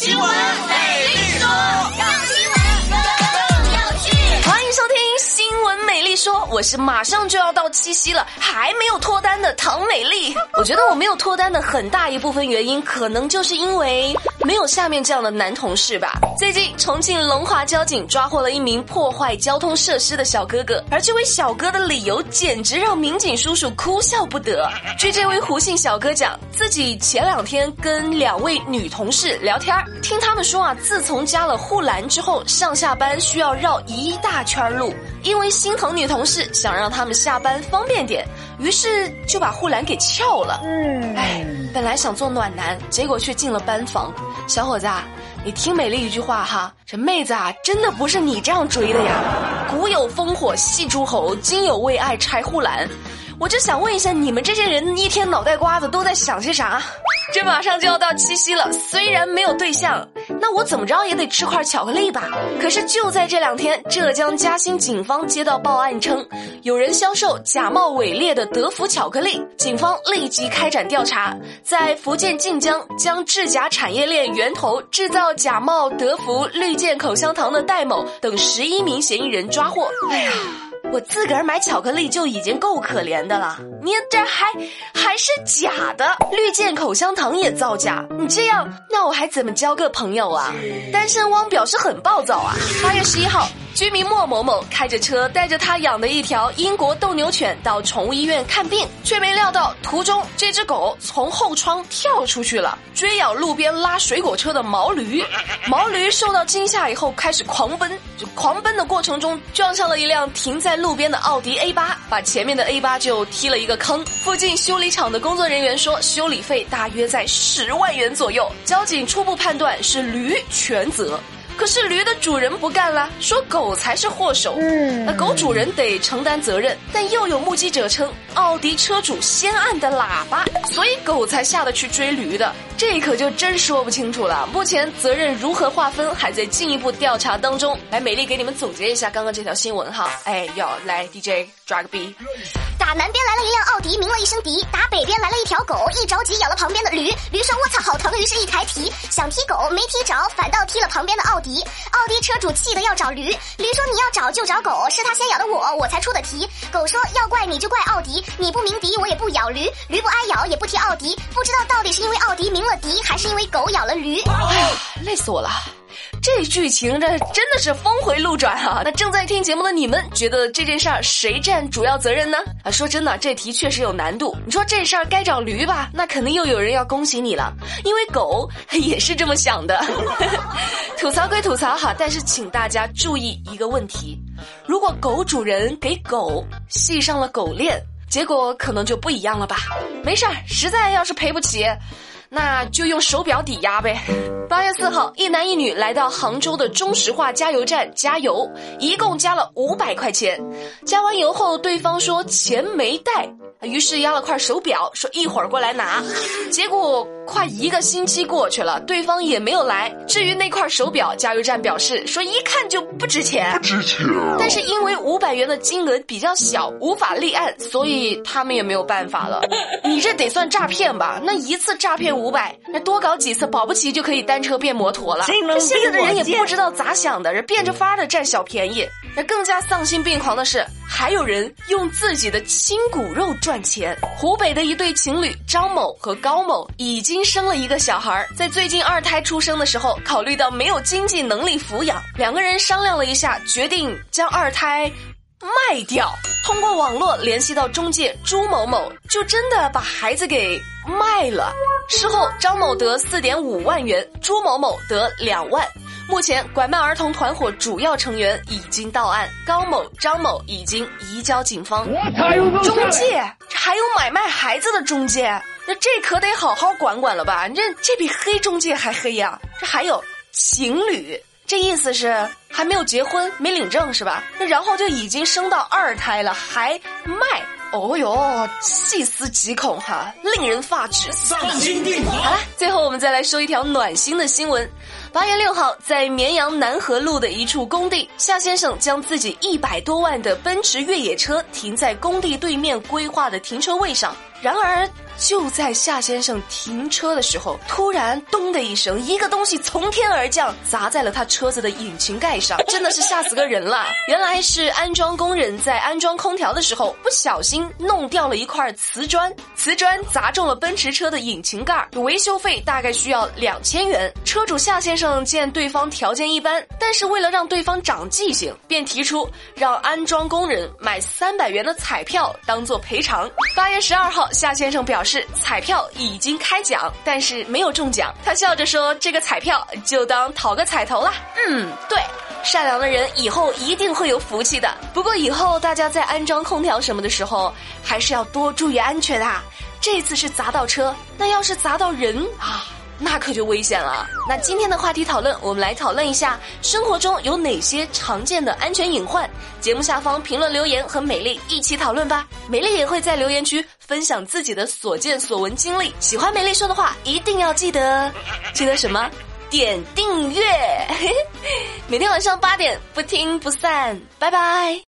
新闻美丽说，让新闻更有趣。欢迎收听新闻美丽说，我是马上就要到七夕了还没有脱单的唐美丽。我觉得我没有脱单的很大一部分原因，可能就是因为没有下面这样的男同事吧。最近，重庆龙华交警抓获了一名破坏交通设施的小哥哥，而这位小哥的理由简直让民警叔叔哭笑不得。据这位胡姓小哥讲，自己前两天跟两位女同事聊天，听他们说啊，自从加了护栏之后，上下班需要绕一大圈路，因为心疼女同事，想让他们下班方便点，于是就把护栏给撬了。嗯，哎，本来想做暖男，结果却进了班房。小伙子。你听美丽一句话哈，这妹子啊，真的不是你这样追的呀。古有烽火戏诸侯，今有为爱拆护栏。我就想问一下，你们这些人一天脑袋瓜子都在想些啥？这马上就要到七夕了，虽然没有对象，那我怎么着也得吃块巧克力吧？可是就在这两天，浙江嘉兴警方接到报案称，有人销售假冒伪劣的德芙巧克力，警方立即开展调查，在福建晋江将制假产业链源头制造假冒德芙绿箭口香糖的戴某等十一名嫌疑人抓获。哎呀！我自个儿买巧克力就已经够可怜的了，你这还还是假的，绿箭口香糖也造假，你这样那我还怎么交个朋友啊？单身汪表示很暴躁啊！八月十一号。居民莫某某开着车，带着他养的一条英国斗牛犬到宠物医院看病，却没料到途中这只狗从后窗跳出去了，追咬路边拉水果车的毛驴。毛驴受到惊吓以后开始狂奔，就狂奔的过程中撞上了一辆停在路边的奥迪 A 八，把前面的 A 八就踢了一个坑。附近修理厂的工作人员说，修理费大约在十万元左右。交警初步判断是驴全责。可是驴的主人不干了，说狗才是祸首。嗯，那狗主人得承担责任，但又有目击者称奥迪车主先按的喇叭，所以狗才下得去追驴的。这可就真说不清楚了。目前责任如何划分，还在进一步调查当中。来，美丽给你们总结一下刚刚这条新闻哈。哎，要来 DJ 抓个 B。打南边来了一辆奥迪，鸣了一声笛。打北边来了一条狗，一着急咬了旁边的驴。驴说：“我操，好疼！”于是，一抬蹄想踢狗，没踢着，旁边的奥迪。奥迪车主气得要找驴，驴说：“你要找就找狗，是他先咬的我，我才出的题。”狗说：“要怪你就怪奥迪，你不鸣笛我也不咬驴，驴不挨咬也不提奥迪。不知道到底是因为奥迪鸣了笛，还是因为狗咬了驴？”哎呀，累死我了。这剧情这真的是峰回路转啊！那正在听节目的你们，觉得这件事儿谁占主要责任呢？啊，说真的，这题确实有难度。你说这事儿该找驴吧，那肯定又有人要恭喜你了，因为狗也是这么想的。吐槽归吐槽哈，但是请大家注意一个问题：如果狗主人给狗系上了狗链，结果可能就不一样了吧？没事儿，实在要是赔不起。那就用手表抵押呗。八月四号，一男一女来到杭州的中石化加油站加油，一共加了五百块钱。加完油后，对方说钱没带。于是压了块手表，说一会儿过来拿。结果快一个星期过去了，对方也没有来。至于那块手表，加油站表示说一看就不值钱。不值钱。但是因为五百元的金额比较小，无法立案，所以他们也没有办法了。你这得算诈骗吧？那一次诈骗五百，那多搞几次，保不齐就可以单车变摩托了。这现在的人也不知道咋想的，人变着法的占小便宜。那更加丧心病狂的是，还有人用自己的亲骨肉赚钱。湖北的一对情侣张某和高某已经生了一个小孩，在最近二胎出生的时候，考虑到没有经济能力抚养，两个人商量了一下，决定将二胎卖掉。通过网络联系到中介朱某某，就真的把孩子给卖了。事后，张某得四点五万元，朱某某得两万。目前，拐卖儿童团伙主要成员已经到案，高某、张某已经移交警方。中介，还有买卖孩子的中介，那这可得好好管管了吧？这这比黑中介还黑呀！这还有情侣，这意思是还没有结婚，没领证是吧？那然后就已经生到二胎了，还卖？哦哟，细思极恐哈，令人发指。丧心病狂！好了，最后我们再来说一条暖心的新闻。八月六号，在绵阳南河路的一处工地，夏先生将自己一百多万的奔驰越野车停在工地对面规划的停车位上。然而，就在夏先生停车的时候，突然咚的一声，一个东西从天而降，砸在了他车子的引擎盖上，真的是吓死个人了。原来是安装工人在安装空调的时候不小心弄掉了一块瓷砖，瓷砖砸中了奔驰车的引擎盖，维修费大概需要两千元。车主夏先生见对方条件一般，但是为了让对方长记性，便提出让安装工人买三百元的彩票当做赔偿。八月十二号，夏先生表示是彩票已经开奖，但是没有中奖。他笑着说：“这个彩票就当讨个彩头了。”嗯，对。善良的人以后一定会有福气的。不过以后大家在安装空调什么的时候，还是要多注意安全啊。这次是砸到车，那要是砸到人啊，那可就危险了。那今天的话题讨论，我们来讨论一下生活中有哪些常见的安全隐患。节目下方评论留言，和美丽一起讨论吧。美丽也会在留言区分享自己的所见所闻经历。喜欢美丽说的话，一定要记得，记得什么？点订阅，每天晚上八点不听不散，拜拜。